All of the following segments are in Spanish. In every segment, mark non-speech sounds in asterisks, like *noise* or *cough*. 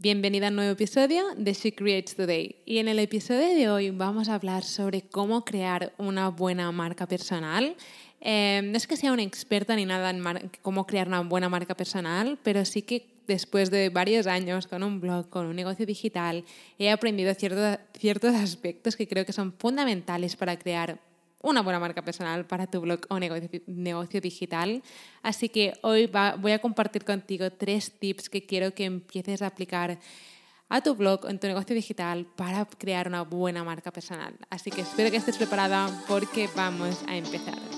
Bienvenida a un nuevo episodio de She Creates Today. Y en el episodio de hoy vamos a hablar sobre cómo crear una buena marca personal. Eh, no es que sea una experta ni nada en cómo crear una buena marca personal, pero sí que después de varios años con un blog, con un negocio digital, he aprendido ciertos aspectos que creo que son fundamentales para crear una buena marca personal para tu blog o negocio, digital. Así que hoy voy a compartir contigo tres tips que quiero que empieces a aplicar a tu blog o en tu negocio digital para crear una buena marca personal. Así que espero que estés preparada porque vamos a empezar.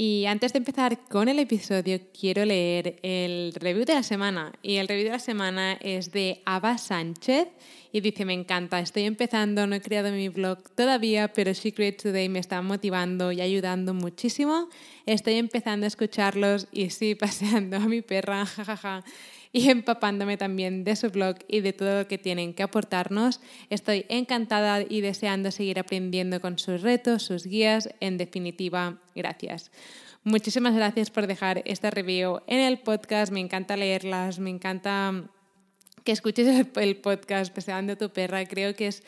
Y antes de empezar con el episodio, quiero leer el review de la semana. Y el review de la semana es de Ava Sánchez y dice, me encanta, estoy empezando, no he creado mi blog todavía, pero Secret Today me está motivando y ayudando muchísimo. Estoy empezando a escucharlos y sí, *laughs* paseando a mi perra, jajaja y *laughs* empapándome también de su blog y de todo lo que tienen que aportarnos. Estoy encantada y deseando seguir aprendiendo con sus retos, sus guías. En definitiva, gracias. Muchísimas gracias por dejar esta review en el podcast. Me encanta leerlas, me encanta que escuches el podcast paseando tu perra. Creo que es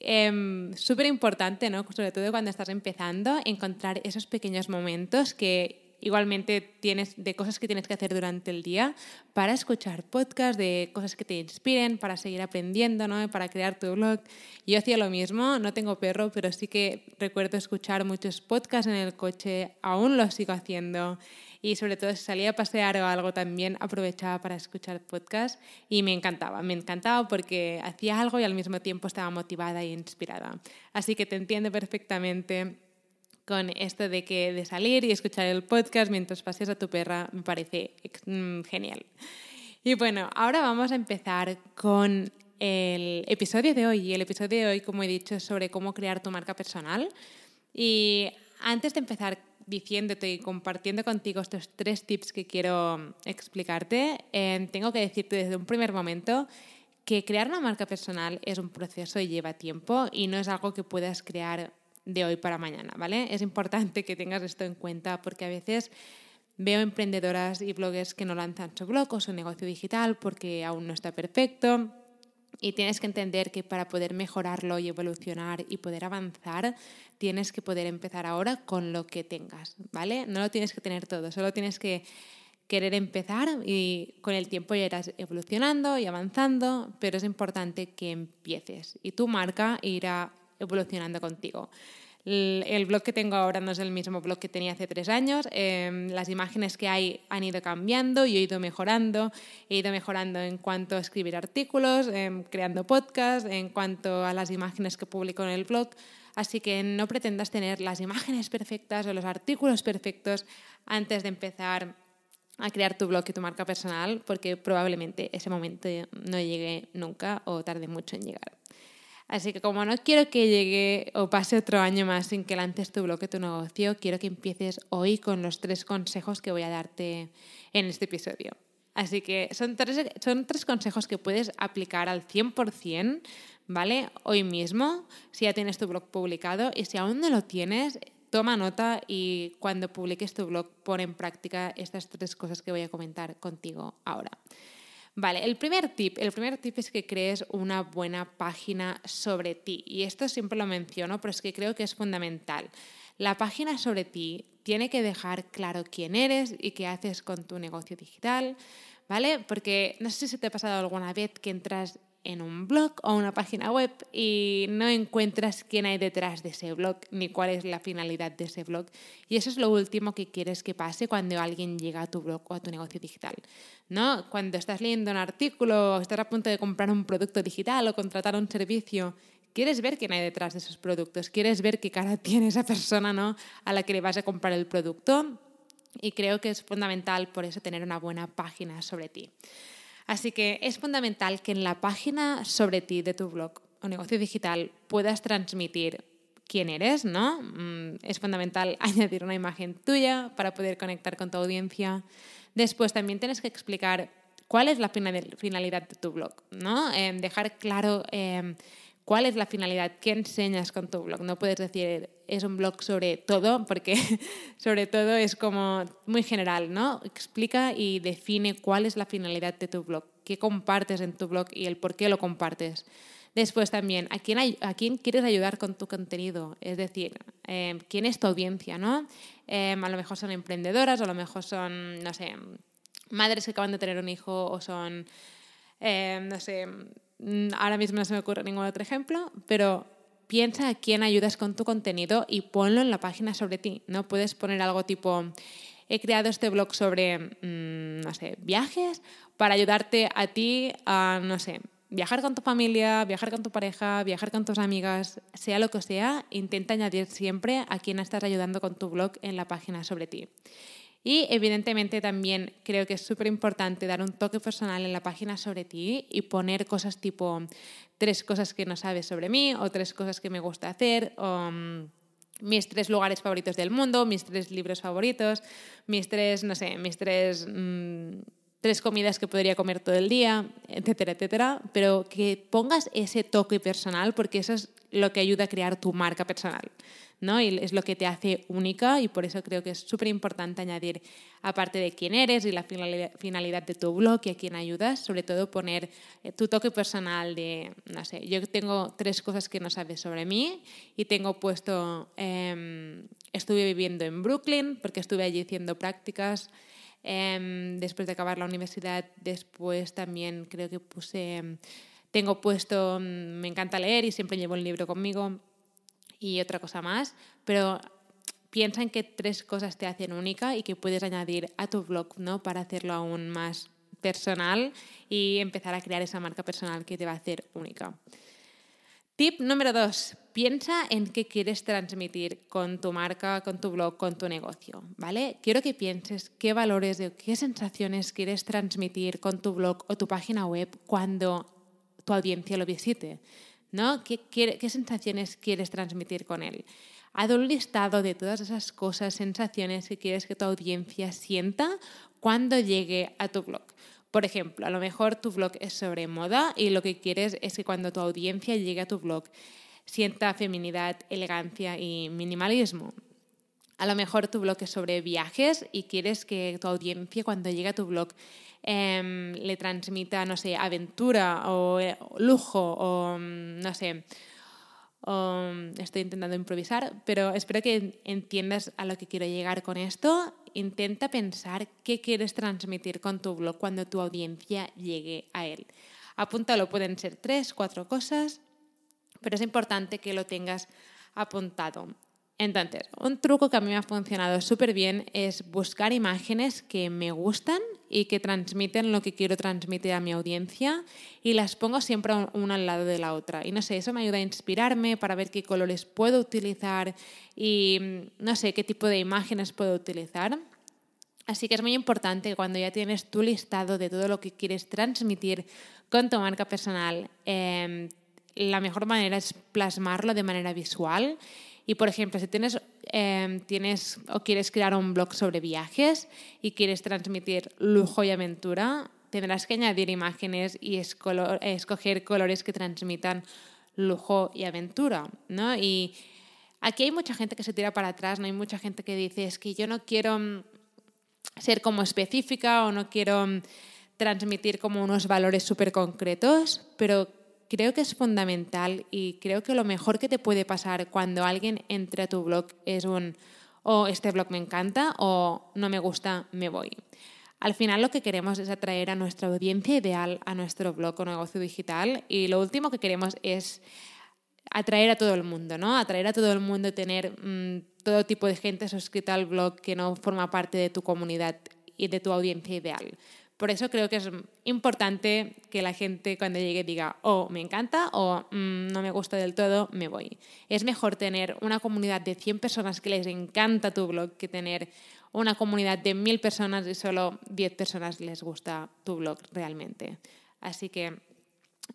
em, súper importante, ¿no? sobre todo cuando estás empezando, encontrar esos pequeños momentos que igualmente tienes de cosas que tienes que hacer durante el día para escuchar podcasts, de cosas que te inspiren, para seguir aprendiendo, ¿no? para crear tu blog. Yo hacía lo mismo, no tengo perro, pero sí que recuerdo escuchar muchos podcasts en el coche, aún lo sigo haciendo. Y sobre todo si salía a pasear o algo también aprovechaba para escuchar podcasts y me encantaba, me encantaba porque hacía algo y al mismo tiempo estaba motivada e inspirada. Así que te entiendo perfectamente con esto de que de salir y escuchar el podcast mientras paseas a tu perra me parece mm, genial. Y bueno, ahora vamos a empezar con el episodio de hoy. Y el episodio de hoy, como he dicho, es sobre cómo crear tu marca personal. Y antes de empezar diciéndote y compartiendo contigo estos tres tips que quiero explicarte, eh, tengo que decirte desde un primer momento que crear una marca personal es un proceso y lleva tiempo y no es algo que puedas crear de hoy para mañana, ¿vale? Es importante que tengas esto en cuenta porque a veces veo emprendedoras y bloggers que no lanzan su blog o su negocio digital porque aún no está perfecto. Y tienes que entender que para poder mejorarlo y evolucionar y poder avanzar, tienes que poder empezar ahora con lo que tengas, ¿vale? No lo tienes que tener todo, solo tienes que querer empezar y con el tiempo ya irás evolucionando y avanzando, pero es importante que empieces y tu marca irá evolucionando contigo. El blog que tengo ahora no es el mismo blog que tenía hace tres años. Em, las imágenes que hay han ido cambiando y he ido mejorando. He ido mejorando en cuanto a escribir artículos, em, creando podcasts, en cuanto a las imágenes que publico en el blog. Así que no pretendas tener las imágenes perfectas o los artículos perfectos antes de empezar a crear tu blog y tu marca personal, porque probablemente ese momento no llegue nunca o tarde mucho en llegar. Así que como no quiero que llegue o pase otro año más sin que lances tu blog, tu negocio, quiero que empieces hoy con los tres consejos que voy a darte en este episodio. Así que son tres, son tres consejos que puedes aplicar al 100%, ¿vale? Hoy mismo, si ya tienes tu blog publicado y si aún no lo tienes, toma nota y cuando publiques tu blog pon en práctica estas tres cosas que voy a comentar contigo ahora. Vale, el primer tip, el primer tip es que crees una buena página sobre ti. Y esto siempre lo menciono, pero es que creo que es fundamental. La página sobre ti tiene que dejar claro quién eres y qué haces con tu negocio digital, ¿vale? Porque no sé si te ha pasado alguna vez que entras en un blog o una página web y no encuentras quién hay detrás de ese blog ni cuál es la finalidad de ese blog. Y eso es lo último que quieres que pase cuando alguien llega a tu blog o a tu negocio digital. ¿no? Cuando estás leyendo un artículo o estás a punto de comprar un producto digital o contratar un servicio, quieres ver quién hay detrás de esos productos, quieres ver qué cara *laughs* tiene esa persona ¿no? a la que le vas a comprar el producto. Y creo que es fundamental por eso tener una buena página sobre ti. Así que es fundamental que en la página sobre ti de tu blog o negocio digital puedas transmitir quién eres, ¿no? Mm, es fundamental *laughs* añadir una imagen tuya para poder conectar con tu audiencia. Después también tienes que explicar cuál es la finalidad de tu blog, ¿no? Em, dejar claro em, cuál es la finalidad, qué enseñas con tu blog. No puedes decir es un blog sobre todo, porque *laughs* sobre todo es como muy general, ¿no? Explica y define cuál es la finalidad de tu blog, qué compartes en tu blog y el por qué lo compartes. Después también, ¿a quién, quieres ayudar con tu contenido? Es decir, eh, ¿quién es tu audiencia? ¿no? Eh, a lo mejor son emprendedoras, a lo mejor son, no sé, madres que acaban de tener un hijo o son, eh, no sé, ahora mismo no se me ocurre ningún otro ejemplo, pero piensa a quién ayudas con tu contenido y ponlo en la página sobre ti. No puedes poner algo tipo, he creado este blog sobre, mm, no sé, viajes para ayudarte a ti a, no sé, viajar con tu familia, viajar con tu pareja, viajar con tus amigas, sea lo que sea, intenta añadir siempre a quién estás ayudando con tu blog en la página sobre ti. Y evidentemente también creo que es súper importante dar un toque personal en la página sobre ti y poner cosas tipo tres cosas que no sabes sobre mí o tres cosas que me gusta hacer o mm, mis tres lugares favoritos del mundo, mis tres libros favoritos, mis tres, no sé, mis tres... Mm, tres comidas que podría comer todo el día, etcétera, etcétera, pero que pongas ese toque personal porque eso es lo que ayuda a crear tu marca personal. ¿no? Y es lo que te hace única y por eso creo que es súper importante añadir, aparte de quién eres y la finalidad de tu blog y a quién ayudas, sobre todo poner eh, tu toque personal de, no sé, yo tengo tres cosas que no sabes sobre mí y tengo puesto, em, estuve viviendo en Brooklyn porque estuve allí haciendo prácticas. Em, después de acabar la universidad, después también creo que puse, tengo puesto, mm, me encanta leer y siempre llevo el libro conmigo y otra cosa más, pero piensa en qué tres cosas te hacen única y que puedes añadir a tu blog ¿no? para hacerlo aún más personal y empezar a crear esa marca personal que te va a hacer única. Tip número dos, piensa en qué quieres transmitir con tu marca, con tu blog, con tu negocio, ¿vale? Quiero que pienses qué valores, qué sensaciones quieres transmitir con tu blog o tu página web cuando tu audiencia lo visite. ¿no? ¿Qué, qué, sensaciones quieres transmitir con él? Haz un listado de todas esas cosas, sensaciones que quieres que tu audiencia sienta cuando llegue a tu blog. Por ejemplo, a lo mejor tu blog es sobre moda y lo que quieres es que cuando tu audiencia llegue a tu blog sienta feminidad, elegancia y minimalismo. A lo mejor tu blog es sobre viajes y quieres que tu audiencia cuando llegue a tu blog Em, le transmita, no sé, aventura o eh, lujo o, mm, no sé, mm, estoy intentando improvisar, pero espero que entiendas a lo que quiero llegar con esto. Intenta pensar qué quieres transmitir con tu blog cuando tu audiencia llegue a él. Apúntalo, pueden ser tres, cuatro cosas, pero es importante que lo tengas apuntado. Entonces, un truco que a mí me ha funcionado súper bien es buscar imágenes que me gustan y que transmiten lo que quiero transmitir a mi audiencia y las pongo siempre una al lado de la otra. Y no sé, eso me ayuda a inspirarme para ver qué colores puedo utilizar y mm, no sé qué tipo de imágenes puedo utilizar. Así que es muy importante cuando ya tienes tu listado de todo lo que quieres transmitir con tu marca personal, em, la mejor manera es plasmarlo de manera visual y por ejemplo, si tienes, em, tienes o quieres crear un blog sobre viajes y quieres transmitir lujo y aventura, tendrás que añadir imágenes y escoger colores que transmitan lujo y aventura, ¿no? Y aquí hay mucha gente que se tira para atrás, no hay mucha gente que dice, es que yo no quiero mm, ser como específica o no quiero mm, transmitir como unos valores súper concretos, pero creo que es fundamental y creo que lo mejor que te puede pasar cuando alguien entre a tu blog es un o oh, este blog me encanta o no me gusta, me voy. Al final lo que queremos es atraer a nuestra audiencia ideal a nuestro blog o negocio digital y lo último que queremos es atraer a todo el mundo, ¿no? Atraer a todo el mundo, tener mm, todo tipo de gente suscrita al blog que no forma parte de tu comunidad y de tu audiencia ideal. Por eso creo que es importante que la gente cuando llegue diga, oh, me encanta o mm, no me gusta del todo, me voy. Es mejor tener una comunidad de 100 personas que les encanta tu blog que tener una comunidad de 1000 personas y solo 10 personas les gusta tu blog realmente. Así que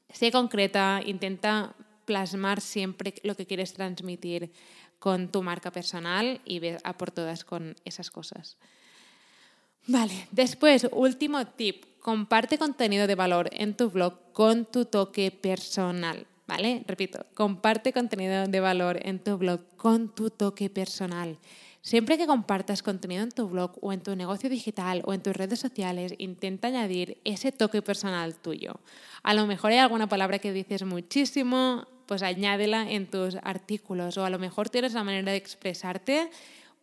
sé concreta, intenta plasmar siempre lo que quieres transmitir con tu marca personal y ve a por todas con esas cosas. Vale, después, último tip, comparte contenido de valor en tu blog con tu toque personal. ¿Vale? Repito, comparte contenido de valor en tu blog con tu toque personal. Siempre que compartas contenido en tu blog o en tu negocio digital o en tus redes sociales, intenta añadir ese toque personal tuyo. A lo mejor hay alguna palabra que dices muchísimo, pues añádela en tus artículos o a lo mejor tienes la manera de expresarte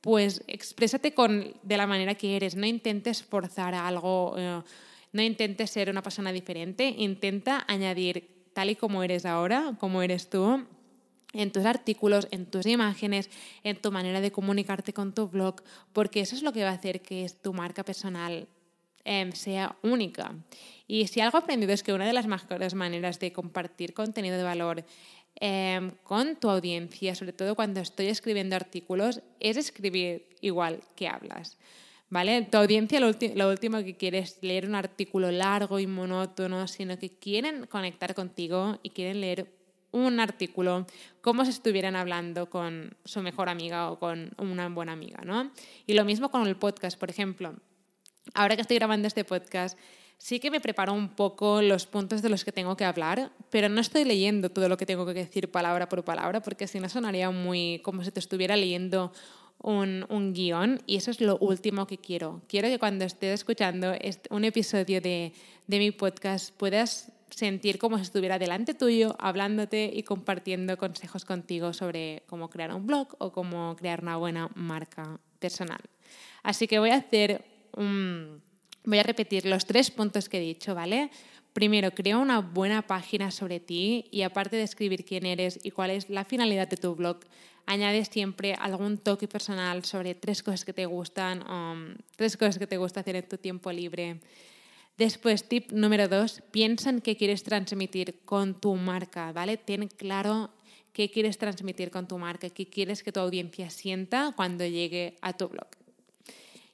pues exprésate con, de la manera que eres, no intentes forzar algo, eh, no intentes ser una persona diferente, intenta añadir tal y como eres ahora, como eres tú, en tus artículos, en tus imágenes, en tu manera de comunicarte con tu blog, porque eso es lo que va a hacer que tu marca personal em, sea única. Y si algo aprendido es que una de las mejores maneras de compartir contenido de valor Em, con tu audiencia, sobre todo cuando estoy escribiendo artículos, es escribir igual que hablas. ¿Vale? Tu audiencia lo, último que quiere es leer un artículo largo y monótono, sino que quieren conectar contigo y quieren leer un artículo como si estuvieran hablando con su mejor amiga o con una buena amiga, ¿no? Y lo mismo con el podcast, por ejemplo. Ahora que estoy grabando este podcast, sí que me preparo un poco los puntos de los que tengo que hablar, pero no estoy leyendo todo lo que tengo que decir palabra por palabra, porque si no sonaría muy como si te estuviera leyendo un, un, guion y eso es lo último que quiero. Quiero que cuando estés escuchando un episodio de, de mi podcast puedas sentir como si estuviera delante tuyo, hablándote y compartiendo consejos contigo sobre cómo crear un blog o cómo crear una buena marca personal. Así que voy a hacer un Voy a repetir los tres puntos que he dicho, ¿vale? Primero, crea una buena página sobre ti y aparte de escribir quién eres y cuál es la finalidad de tu blog, añade siempre algún toque personal sobre tres cosas que te gustan, um, tres cosas que te gusta hacer en tu tiempo libre. Después, tip número dos, piensa en qué quieres transmitir con tu marca, ¿vale? Ten claro qué quieres transmitir con tu marca, qué quieres que tu audiencia sienta cuando llegue a tu blog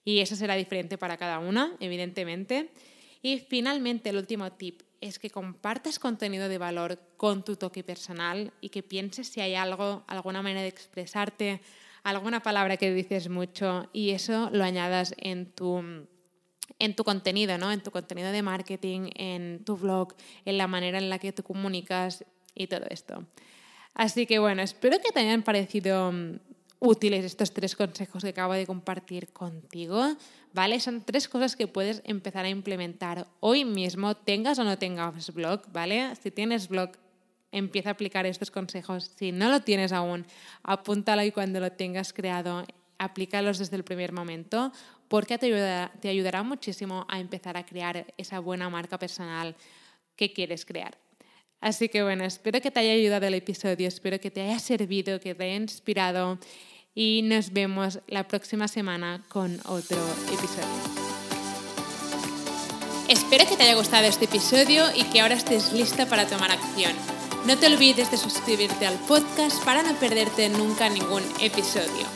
y eso será diferente para cada una, evidentemente. Y finalmente, el último tip es que compartas contenido de valor con tu toque personal y que pienses si hay algo, alguna manera de expresarte, alguna palabra que dices mucho y eso lo añadas en tu, en tu contenido, ¿no? en tu contenido de marketing, en tu blog, en la manera en la que tú comunicas y todo esto. Así que bueno, espero que te hayan parecido útiles estos tres consejos que acabo de compartir contigo, ¿vale? Son tres cosas que puedes empezar a implementar hoy mismo, tengas o no tengas blog, ¿vale? Si tienes blog, empieza a aplicar estos consejos. Si no lo tienes aún, apúntalo y cuando lo tengas creado, aplícalos desde el primer momento, porque te ayudará, te ayudará muchísimo a empezar a crear esa buena marca personal que quieres crear. Así que bueno, espero que te haya ayudado el episodio, espero que te haya servido, que te haya inspirado y nos vemos la próxima semana con otro episodio. Espero que te haya gustado este episodio y que ahora estés lista para tomar acción. No te olvides de suscribirte al podcast para no perderte nunca ningún episodio.